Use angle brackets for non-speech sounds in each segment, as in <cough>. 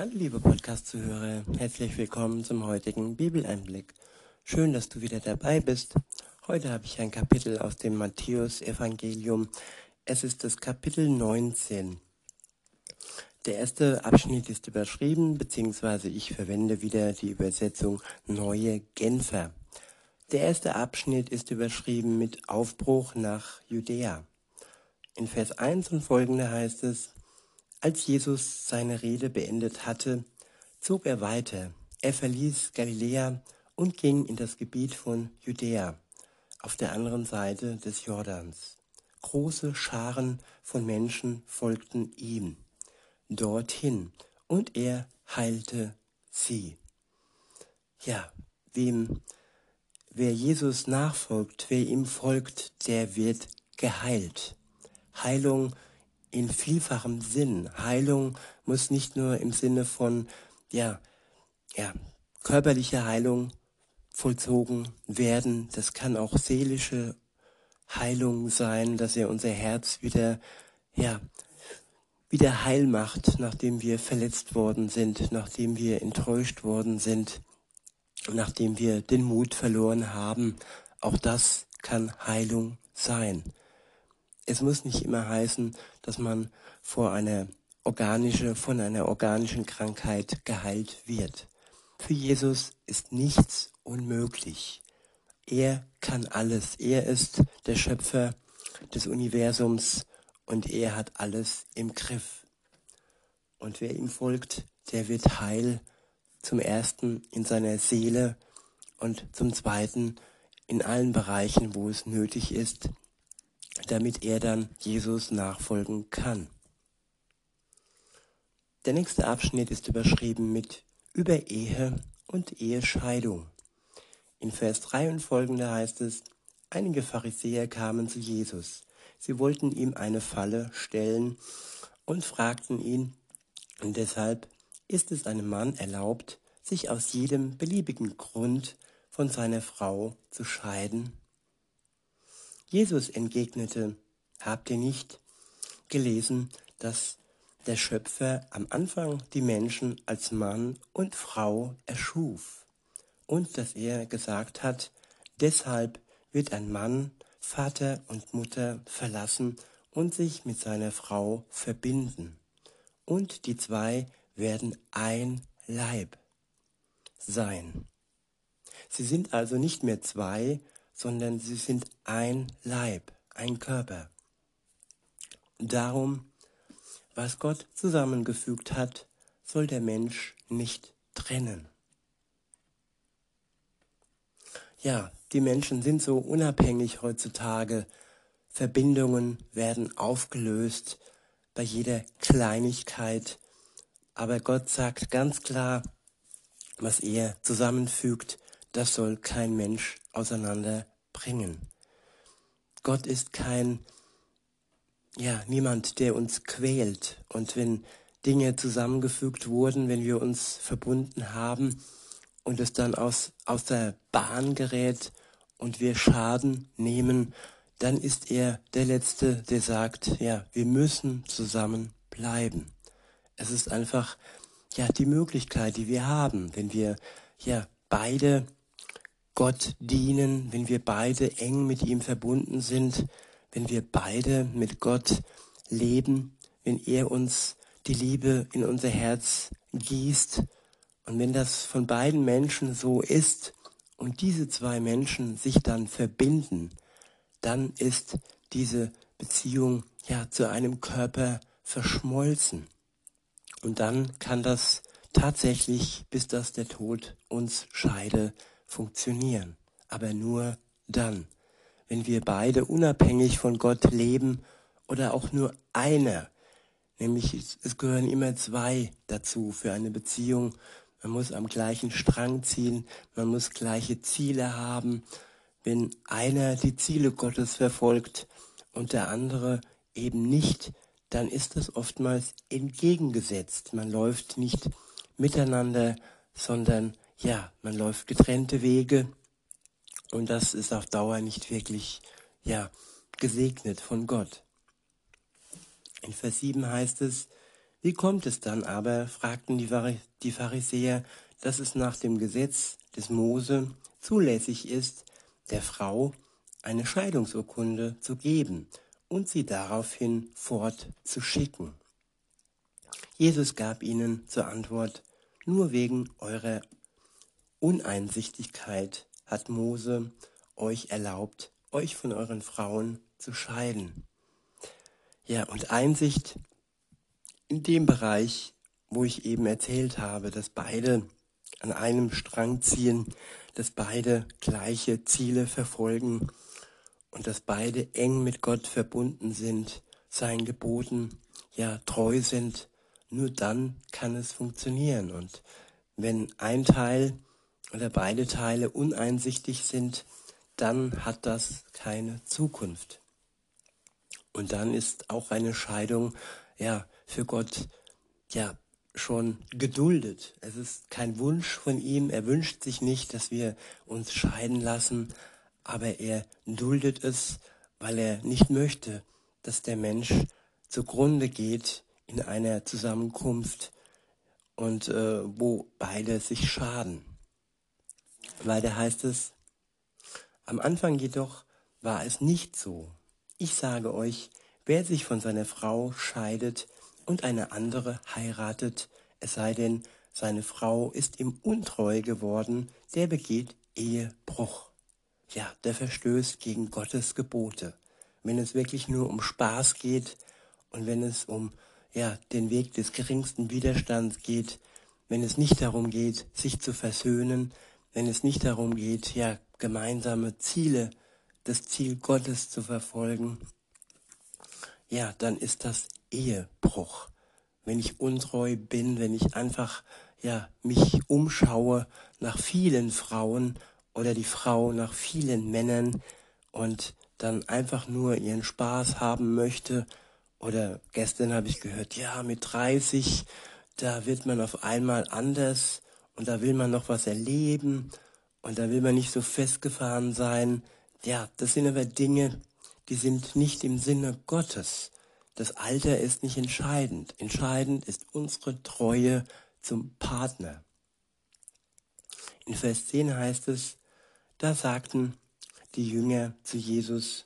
Hallo liebe Podcast-Zuhörer, herzlich willkommen zum heutigen Bibeleinblick. Schön, dass du wieder dabei bist. Heute habe ich ein Kapitel aus dem Matthäus-Evangelium. Es ist das Kapitel 19. Der erste Abschnitt ist überschrieben, beziehungsweise ich verwende wieder die Übersetzung Neue Genfer. Der erste Abschnitt ist überschrieben mit Aufbruch nach Judäa. In Vers 1 und folgende heißt es, als Jesus seine Rede beendet hatte, zog er weiter. Er verließ Galiläa und ging in das Gebiet von Judäa auf der anderen Seite des Jordans. Große Scharen von Menschen folgten ihm dorthin und er heilte sie. Ja, wem, wer Jesus nachfolgt, wer ihm folgt, der wird geheilt. Heilung in vielfachem Sinn. Heilung muss nicht nur im Sinne von, ja, ja, körperliche Heilung vollzogen werden. Das kann auch seelische Heilung sein, dass er unser Herz wieder, ja, wieder heil macht, nachdem wir verletzt worden sind, nachdem wir enttäuscht worden sind, nachdem wir den Mut verloren haben. Auch das kann Heilung sein. Es muss nicht immer heißen, dass man vor einer organische, von einer organischen Krankheit geheilt wird. Für Jesus ist nichts unmöglich. Er kann alles. Er ist der Schöpfer des Universums und er hat alles im Griff. Und wer ihm folgt, der wird heil zum ersten in seiner Seele und zum zweiten in allen Bereichen, wo es nötig ist, damit er dann Jesus nachfolgen kann. Der nächste Abschnitt ist überschrieben mit über Ehe und Ehescheidung. In Vers 3 und folgende heißt es, einige Pharisäer kamen zu Jesus. Sie wollten ihm eine Falle stellen und fragten ihn, und deshalb ist es einem Mann erlaubt, sich aus jedem beliebigen Grund von seiner Frau zu scheiden? Jesus entgegnete, habt ihr nicht gelesen, dass der Schöpfer am Anfang die Menschen als Mann und Frau erschuf und dass er gesagt hat, deshalb wird ein Mann Vater und Mutter verlassen und sich mit seiner Frau verbinden. Und die zwei werden ein Leib sein. Sie sind also nicht mehr zwei, sondern sie sind ein Leib, ein Körper. Darum, was Gott zusammengefügt hat, soll der Mensch nicht trennen. Ja, die Menschen sind so unabhängig heutzutage. Verbindungen werden aufgelöst bei jeder Kleinigkeit. Aber Gott sagt ganz klar, was er zusammenfügt, das soll kein Mensch auseinanderbringen. Gott ist kein, ja, niemand, der uns quält. Und wenn Dinge zusammengefügt wurden, wenn wir uns verbunden haben und es dann aus, aus der Bahn gerät und wir Schaden nehmen, dann ist er der Letzte, der sagt, ja, wir müssen zusammen bleiben. Es ist einfach, ja, die Möglichkeit, die wir haben, wenn wir, ja, beide Gott dienen, wenn wir beide eng mit ihm verbunden sind, wenn wir beide mit Gott leben, wenn er uns die Liebe in unser Herz gießt und wenn das von beiden Menschen so ist und diese zwei Menschen sich dann verbinden, dann ist diese Beziehung ja zu einem Körper verschmolzen. Und dann kann das tatsächlich, bis dass der Tod uns scheide, funktionieren. Aber nur dann, wenn wir beide unabhängig von Gott leben oder auch nur einer, nämlich es gehören immer zwei dazu für eine Beziehung. Man muss am gleichen Strang ziehen, man muss gleiche Ziele haben. Wenn einer die Ziele Gottes verfolgt und der andere eben nicht, dann ist das oftmals entgegengesetzt. Man läuft nicht miteinander, sondern ja, man läuft getrennte Wege und das ist auf Dauer nicht wirklich, ja, gesegnet von Gott. In Vers 7 heißt es, Wie kommt es dann aber, fragten die Pharisäer, dass es nach dem Gesetz des Mose zulässig ist, der Frau eine Scheidungsurkunde zu geben und sie daraufhin fortzuschicken. Jesus gab ihnen zur Antwort, nur wegen eurer Uneinsichtigkeit hat Mose euch erlaubt, euch von euren Frauen zu scheiden. Ja, und Einsicht in dem Bereich, wo ich eben erzählt habe, dass beide an einem Strang ziehen, dass beide gleiche Ziele verfolgen und dass beide eng mit Gott verbunden sind, seinen Geboten ja treu sind, nur dann kann es funktionieren. Und wenn ein Teil oder beide Teile uneinsichtig sind, dann hat das keine Zukunft. Und dann ist auch eine Scheidung ja für Gott ja schon geduldet. Es ist kein Wunsch von ihm. Er wünscht sich nicht, dass wir uns scheiden lassen, aber er duldet es, weil er nicht möchte, dass der Mensch zugrunde geht in einer Zusammenkunft und äh, wo beide sich schaden. Weiter heißt es, am Anfang jedoch war es nicht so. Ich sage euch, wer sich von seiner Frau scheidet, und eine andere heiratet, es sei denn, seine Frau ist ihm untreu geworden, der begeht Ehebruch. Ja, der verstößt gegen Gottes Gebote. Wenn es wirklich nur um Spaß geht und wenn es um ja, den Weg des geringsten Widerstands geht, wenn es nicht darum geht, sich zu versöhnen, wenn es nicht darum geht, ja, gemeinsame Ziele, das Ziel Gottes zu verfolgen, ja, dann ist das Ehebruch. Wenn ich untreu bin, wenn ich einfach ja mich umschaue nach vielen Frauen oder die Frau nach vielen Männern und dann einfach nur ihren Spaß haben möchte oder gestern habe ich gehört, ja, mit 30, da wird man auf einmal anders und da will man noch was erleben und da will man nicht so festgefahren sein. Ja, das sind aber Dinge, die sind nicht im Sinne Gottes. Das Alter ist nicht entscheidend. Entscheidend ist unsere Treue zum Partner. In Vers 10 heißt es, da sagten die Jünger zu Jesus,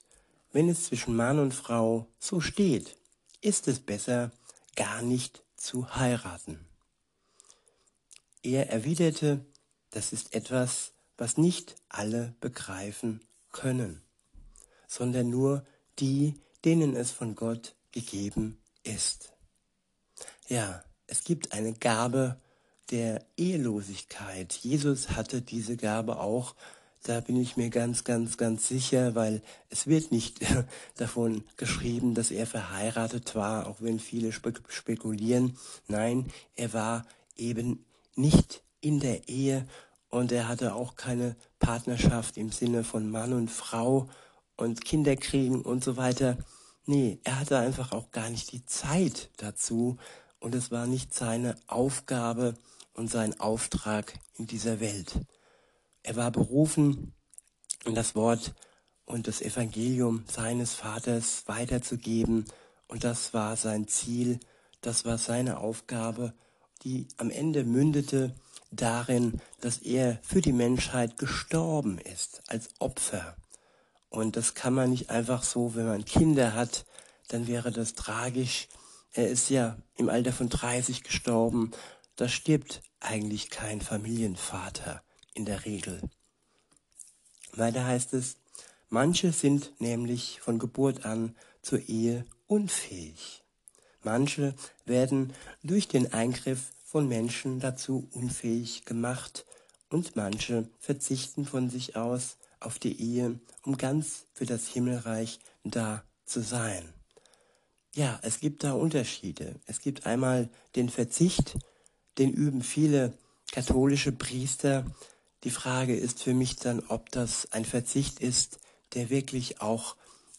wenn es zwischen Mann und Frau so steht, ist es besser, gar nicht zu heiraten. Er erwiderte, das ist etwas, was nicht alle begreifen können, sondern nur die, denen es von Gott gegeben ist. Ja, es gibt eine Gabe der Ehelosigkeit. Jesus hatte diese Gabe auch. Da bin ich mir ganz, ganz, ganz sicher, weil es wird nicht <laughs> davon geschrieben, dass er verheiratet war, auch wenn viele spekulieren. Nein, er war eben nicht in der Ehe und er hatte auch keine Partnerschaft im Sinne von Mann und Frau und Kinder kriegen und so weiter. Nee, er hatte einfach auch gar nicht die Zeit dazu und es war nicht seine Aufgabe und sein Auftrag in dieser Welt. Er war berufen, das Wort und das Evangelium seines Vaters weiterzugeben und das war sein Ziel, das war seine Aufgabe, die am Ende mündete darin, dass er für die Menschheit gestorben ist als Opfer und das kann man nicht einfach so, wenn man Kinder hat, dann wäre das tragisch. Er ist ja im Alter von 30 gestorben. Da stirbt eigentlich kein Familienvater in der Regel. Weiter heißt es, manche sind nämlich von Geburt an zur Ehe unfähig. Manche werden durch den Eingriff von Menschen dazu unfähig gemacht und manche verzichten von sich aus auf die Ehe, um ganz für das Himmelreich da zu sein. Ja, es gibt da Unterschiede. Es gibt einmal den Verzicht, den üben viele katholische Priester. Die Frage ist für mich dann, ob das ein Verzicht ist, der wirklich auch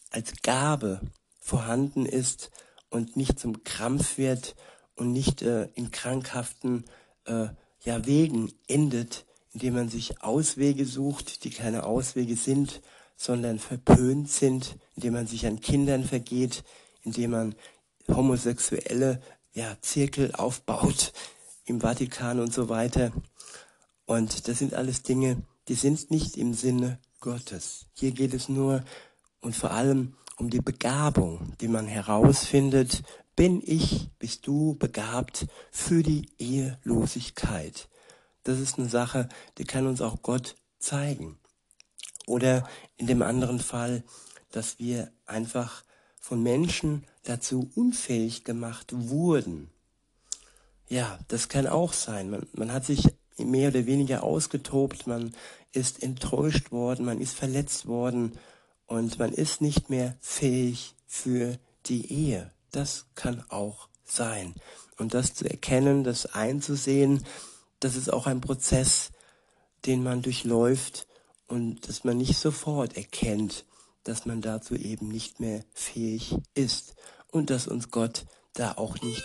als Gabe vorhanden ist und nicht zum Krampf wird und nicht äh, in krankhaften äh, ja, Wegen endet, indem man sich Auswege sucht, die keine Auswege sind, sondern verpönt sind, indem man sich an Kindern vergeht, indem man Homosexuelle ja, Zirkel aufbaut im Vatikan und so weiter. Und das sind alles Dinge, die sind nicht im Sinne Gottes. Hier geht es nur und vor allem um die Begabung, die man herausfindet. Bin ich, bist du begabt für die Ehelosigkeit? Das ist eine Sache, die kann uns auch Gott zeigen. Oder in dem anderen Fall, dass wir einfach von Menschen dazu unfähig gemacht wurden. Ja, das kann auch sein. Man, man hat sich mehr oder weniger ausgetobt, man ist enttäuscht worden, man ist verletzt worden und man ist nicht mehr fähig für die Ehe. Das kann auch sein. Und das zu erkennen, das einzusehen, das ist auch ein Prozess, den man durchläuft und dass man nicht sofort erkennt, dass man dazu eben nicht mehr fähig ist und dass uns Gott da auch nicht.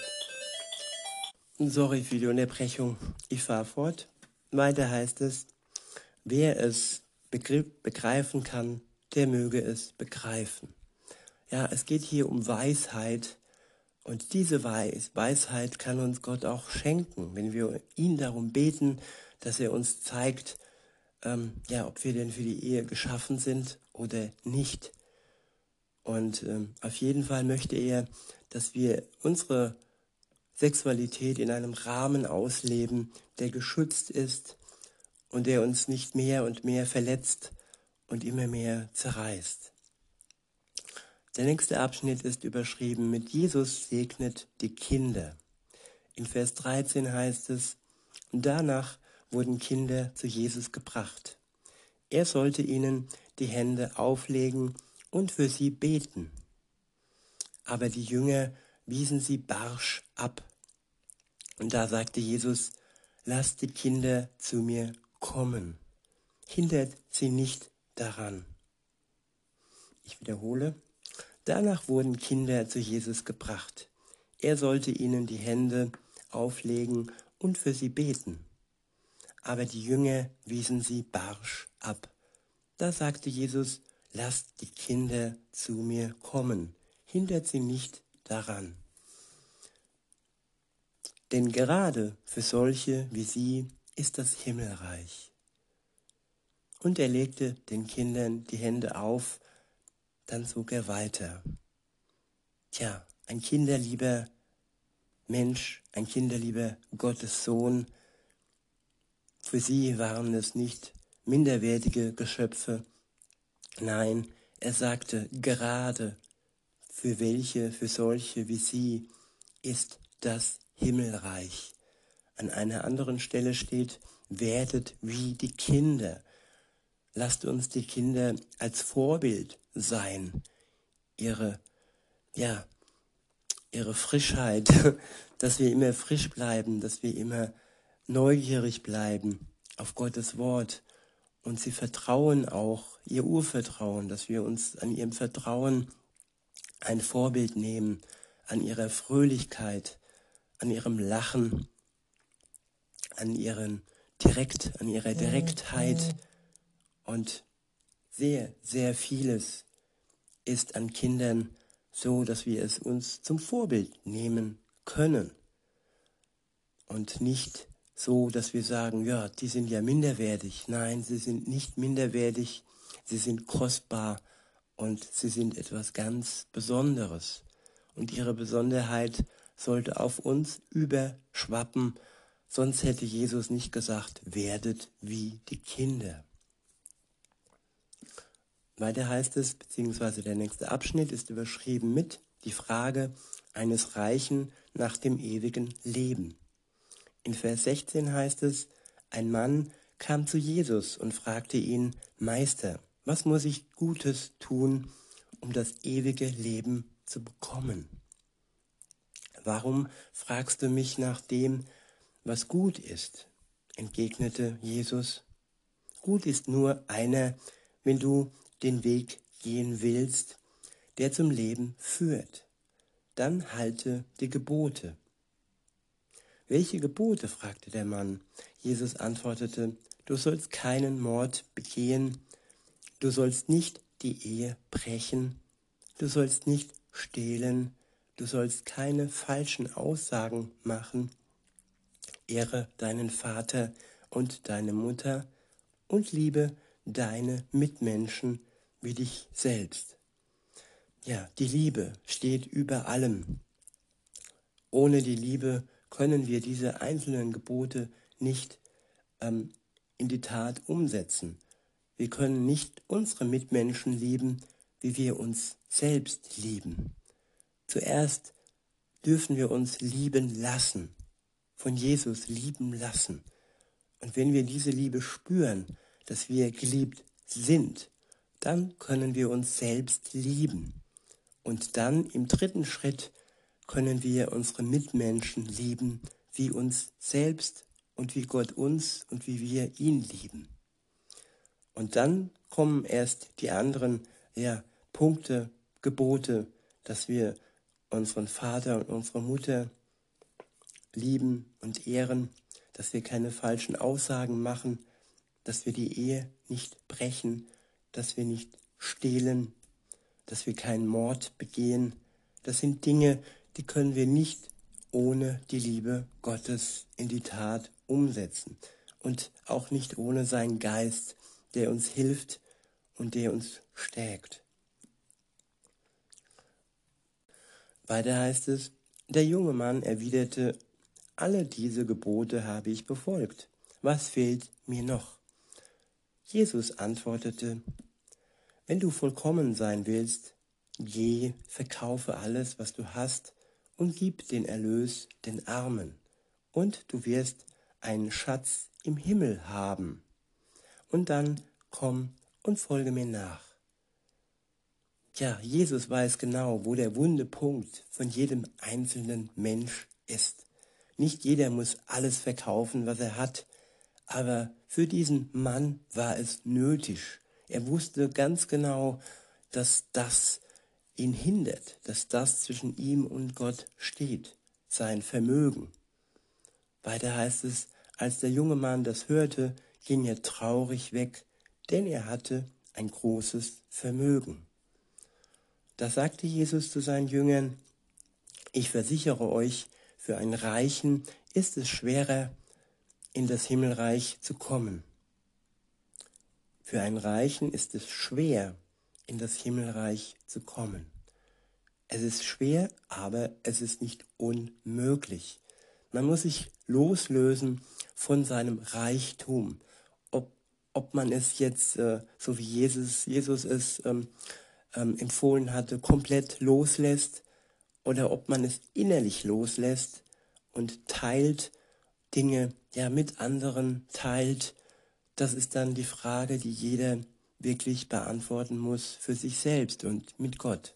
Sorry für die Unterbrechung, ich fahre fort. Weiter heißt es, wer es begreifen kann, der möge es begreifen. Ja, es geht hier um Weisheit und diese Weisheit kann uns Gott auch schenken, wenn wir ihn darum beten, dass er uns zeigt, ähm, ja, ob wir denn für die Ehe geschaffen sind oder nicht. Und ähm, auf jeden Fall möchte er, dass wir unsere Sexualität in einem Rahmen ausleben, der geschützt ist und der uns nicht mehr und mehr verletzt und immer mehr zerreißt. Der nächste Abschnitt ist überschrieben mit Jesus segnet die Kinder. In Vers 13 heißt es, danach wurden Kinder zu Jesus gebracht. Er sollte ihnen die Hände auflegen und für sie beten. Aber die Jünger wiesen sie barsch ab. Und da sagte Jesus, lasst die Kinder zu mir kommen, hindert sie nicht daran. Ich wiederhole, danach wurden Kinder zu Jesus gebracht. Er sollte ihnen die Hände auflegen und für sie beten. Aber die Jünger wiesen sie barsch ab. Da sagte Jesus, lasst die Kinder zu mir kommen, hindert sie nicht daran. Denn gerade für solche wie sie ist das Himmelreich. Und er legte den Kindern die Hände auf, dann zog er weiter. Tja, ein kinderlieber Mensch, ein kinderlieber Gottes Sohn, für sie waren es nicht minderwertige Geschöpfe, nein, er sagte gerade, für welche, für solche wie sie ist das Himmelreich. An einer anderen Stelle steht, werdet wie die Kinder. Lasst uns die Kinder als Vorbild sein. Ihre, ja, ihre Frischheit, <laughs> dass wir immer frisch bleiben, dass wir immer neugierig bleiben auf Gottes Wort. Und sie vertrauen auch, ihr Urvertrauen, dass wir uns an ihrem Vertrauen ein Vorbild nehmen, an ihrer Fröhlichkeit, an ihrem Lachen, an ihren direkt, an ihrer Direktheit und sehr, sehr vieles ist an Kindern so, dass wir es uns zum Vorbild nehmen können und nicht so, dass wir sagen, ja, die sind ja minderwertig. Nein, sie sind nicht minderwertig, sie sind kostbar und sie sind etwas ganz Besonderes. Und ihre Besonderheit sollte auf uns überschwappen, sonst hätte Jesus nicht gesagt, werdet wie die Kinder. Weiter heißt es, beziehungsweise der nächste Abschnitt ist überschrieben mit die Frage eines Reichen nach dem ewigen Leben. In Vers 16 heißt es, ein Mann kam zu Jesus und fragte ihn, Meister, was muss ich Gutes tun, um das ewige Leben zu bekommen? Warum fragst du mich nach dem, was gut ist? entgegnete Jesus. Gut ist nur einer, wenn du den Weg gehen willst, der zum Leben führt. Dann halte die Gebote. Welche Gebote? fragte der Mann. Jesus antwortete, du sollst keinen Mord begehen, du sollst nicht die Ehe brechen, du sollst nicht stehlen, Du sollst keine falschen Aussagen machen. Ehre deinen Vater und deine Mutter und liebe deine Mitmenschen wie dich selbst. Ja, die Liebe steht über allem. Ohne die Liebe können wir diese einzelnen Gebote nicht ähm, in die Tat umsetzen. Wir können nicht unsere Mitmenschen lieben, wie wir uns selbst lieben. Zuerst dürfen wir uns lieben lassen, von Jesus lieben lassen. Und wenn wir diese Liebe spüren, dass wir geliebt sind, dann können wir uns selbst lieben. Und dann im dritten Schritt können wir unsere Mitmenschen lieben, wie uns selbst und wie Gott uns und wie wir ihn lieben. Und dann kommen erst die anderen ja, Punkte, Gebote, dass wir unseren Vater und unsere Mutter lieben und ehren, dass wir keine falschen Aussagen machen, dass wir die Ehe nicht brechen, dass wir nicht stehlen, dass wir keinen Mord begehen. Das sind Dinge, die können wir nicht ohne die Liebe Gottes in die Tat umsetzen und auch nicht ohne seinen Geist, der uns hilft und der uns stärkt. Weiter heißt es, der junge Mann erwiderte, alle diese Gebote habe ich befolgt. Was fehlt mir noch? Jesus antwortete, wenn du vollkommen sein willst, geh, verkaufe alles, was du hast, und gib den Erlös den Armen, und du wirst einen Schatz im Himmel haben. Und dann komm und folge mir nach. Ja, Jesus weiß genau, wo der wunde Punkt von jedem einzelnen Mensch ist. Nicht jeder muss alles verkaufen, was er hat, aber für diesen Mann war es nötig, er wusste ganz genau, dass das ihn hindert, dass das zwischen ihm und Gott steht, sein Vermögen. Weiter heißt es, als der junge Mann das hörte, ging er traurig weg, denn er hatte ein großes Vermögen. Da sagte Jesus zu seinen Jüngern, ich versichere euch, für einen Reichen ist es schwerer, in das Himmelreich zu kommen. Für einen Reichen ist es schwer, in das Himmelreich zu kommen. Es ist schwer, aber es ist nicht unmöglich. Man muss sich loslösen von seinem Reichtum. Ob, ob man es jetzt, äh, so wie Jesus, Jesus es ähm, ähm, empfohlen hatte, komplett loslässt oder ob man es innerlich loslässt und teilt Dinge ja mit anderen, teilt das ist dann die Frage, die jeder wirklich beantworten muss für sich selbst und mit Gott.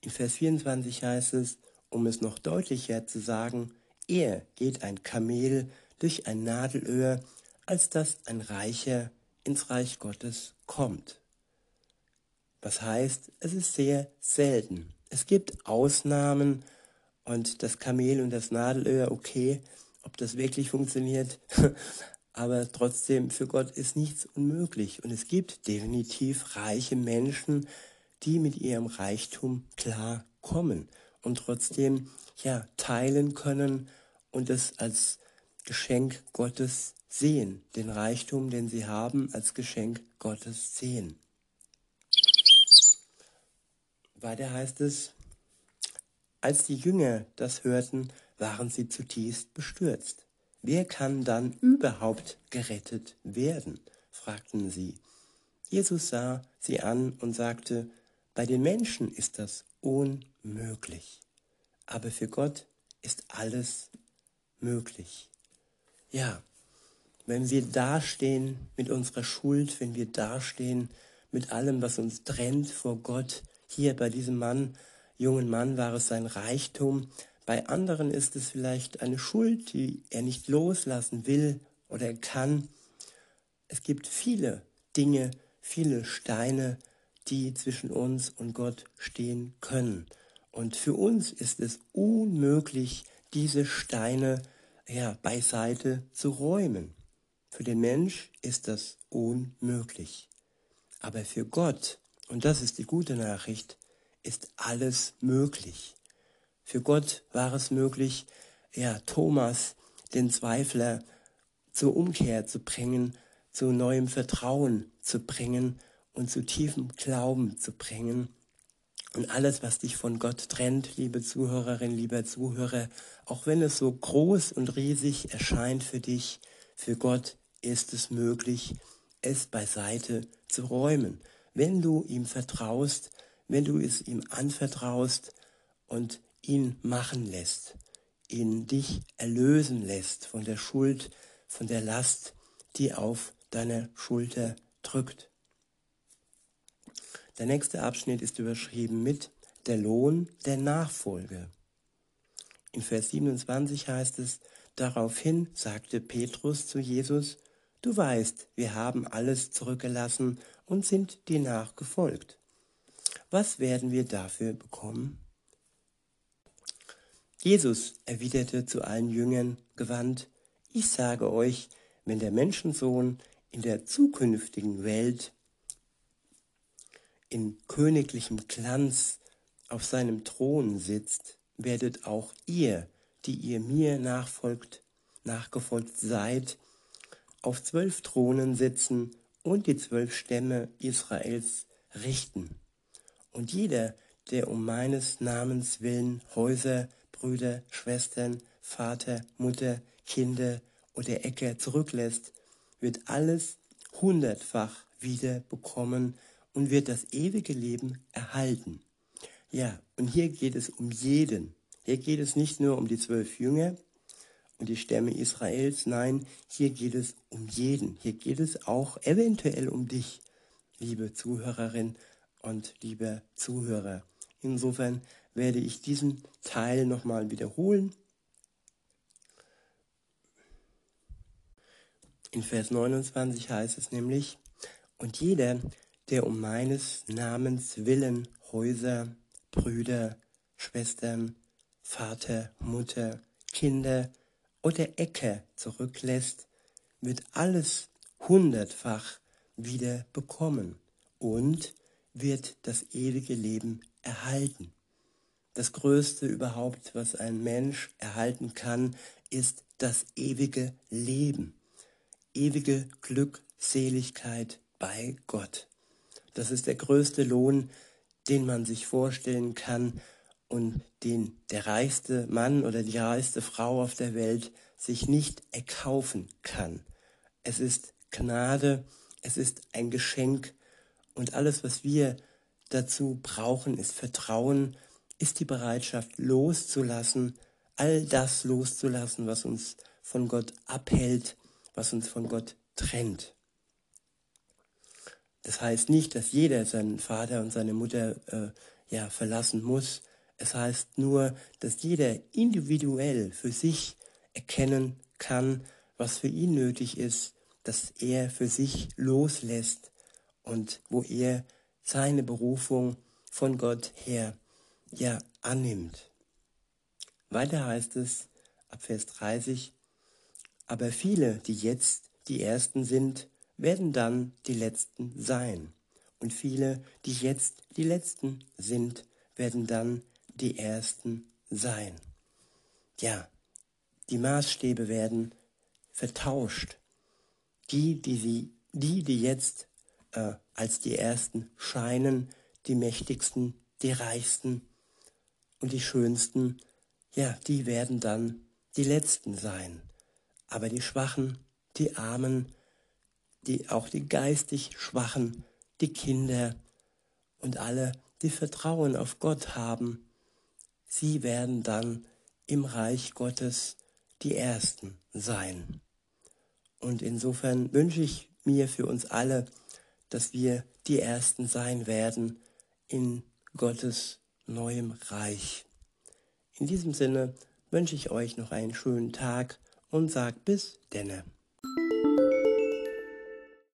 In Vers 24 heißt es, um es noch deutlicher zu sagen, eher geht ein Kamel durch ein Nadelöhr, als dass ein Reicher ins Reich Gottes kommt. Das heißt, es ist sehr selten. Es gibt Ausnahmen und das Kamel und das Nadelöhr, okay, ob das wirklich funktioniert, <laughs> aber trotzdem, für Gott ist nichts unmöglich. Und es gibt definitiv reiche Menschen, die mit ihrem Reichtum klar kommen und trotzdem ja teilen können und es als Geschenk Gottes sehen, den Reichtum, den sie haben, als Geschenk Gottes sehen. Weiter heißt es, als die Jünger das hörten, waren sie zutiefst bestürzt. Wer kann dann überhaupt gerettet werden? fragten sie. Jesus sah sie an und sagte, bei den Menschen ist das unmöglich, aber für Gott ist alles möglich. Ja, wenn wir dastehen mit unserer Schuld, wenn wir dastehen mit allem, was uns trennt vor Gott, hier bei diesem Mann, jungen Mann war es sein Reichtum, bei anderen ist es vielleicht eine Schuld, die er nicht loslassen will oder kann. Es gibt viele Dinge, viele Steine, die zwischen uns und Gott stehen können. Und für uns ist es unmöglich, diese Steine ja, beiseite zu räumen. Für den Mensch ist das unmöglich. Aber für Gott, und das ist die gute Nachricht, ist alles möglich. Für Gott war es möglich, ja, Thomas, den Zweifler, zur Umkehr zu bringen, zu neuem Vertrauen zu bringen und zu tiefem Glauben zu bringen. Und alles, was dich von Gott trennt, liebe Zuhörerin, lieber Zuhörer, auch wenn es so groß und riesig erscheint für dich, für Gott ist es möglich, es beiseite zu räumen. Wenn du ihm vertraust, wenn du es ihm anvertraust und ihn machen lässt, ihn dich erlösen lässt von der Schuld, von der Last, die auf deiner Schulter drückt. Der nächste Abschnitt ist überschrieben mit der Lohn der Nachfolge. In Vers 27 heißt es, daraufhin sagte Petrus zu Jesus, du weißt, wir haben alles zurückgelassen und sind dir nachgefolgt. Was werden wir dafür bekommen? Jesus erwiderte zu allen Jüngern gewandt, ich sage euch, wenn der Menschensohn in der zukünftigen Welt in königlichem Glanz auf seinem Thron sitzt, werdet auch ihr, die ihr mir nachfolgt, nachgefolgt seid, auf zwölf Thronen sitzen und die zwölf Stämme Israels richten. Und jeder, der um meines Namens willen Häuser, Brüder, Schwestern, Vater, Mutter, Kinder oder Äcker zurücklässt, wird alles hundertfach wieder bekommen und wird das ewige Leben erhalten. Ja, und hier geht es um jeden. Hier geht es nicht nur um die zwölf Jünger und die Stämme Israels, nein, hier geht es um jeden. Hier geht es auch eventuell um dich, liebe Zuhörerin und lieber Zuhörer. Insofern werde ich diesen Teil nochmal wiederholen. In Vers 29 heißt es nämlich, und jeder, der um meines Namens willen Häuser, Brüder, Schwestern, Vater, Mutter, Kinder oder Äcker zurücklässt, wird alles hundertfach wieder bekommen und wird das ewige Leben erhalten. Das Größte überhaupt, was ein Mensch erhalten kann, ist das ewige Leben, ewige Glückseligkeit bei Gott. Das ist der größte Lohn, den man sich vorstellen kann und den der reichste Mann oder die reichste Frau auf der Welt sich nicht erkaufen kann. Es ist Gnade, es ist ein Geschenk und alles, was wir dazu brauchen, ist Vertrauen, ist die Bereitschaft loszulassen, all das loszulassen, was uns von Gott abhält, was uns von Gott trennt. Das heißt nicht, dass jeder seinen Vater und seine Mutter äh, ja, verlassen muss. Es heißt nur, dass jeder individuell für sich erkennen kann, was für ihn nötig ist, dass er für sich loslässt und wo er seine Berufung von Gott her ja annimmt. Weiter heißt es ab Vers 30, aber viele, die jetzt die Ersten sind, werden dann die Letzten sein. Und viele, die jetzt die Letzten sind, werden dann die Ersten sein. Ja, die Maßstäbe werden vertauscht. Die, die, sie, die, die jetzt äh, als die Ersten scheinen, die Mächtigsten, die Reichsten und die Schönsten, ja, die werden dann die Letzten sein. Aber die Schwachen, die Armen, die, auch die geistig Schwachen, die Kinder und alle, die Vertrauen auf Gott haben, sie werden dann im Reich Gottes die Ersten sein. Und insofern wünsche ich mir für uns alle, dass wir die Ersten sein werden in Gottes neuem Reich. In diesem Sinne wünsche ich euch noch einen schönen Tag und sag bis denne.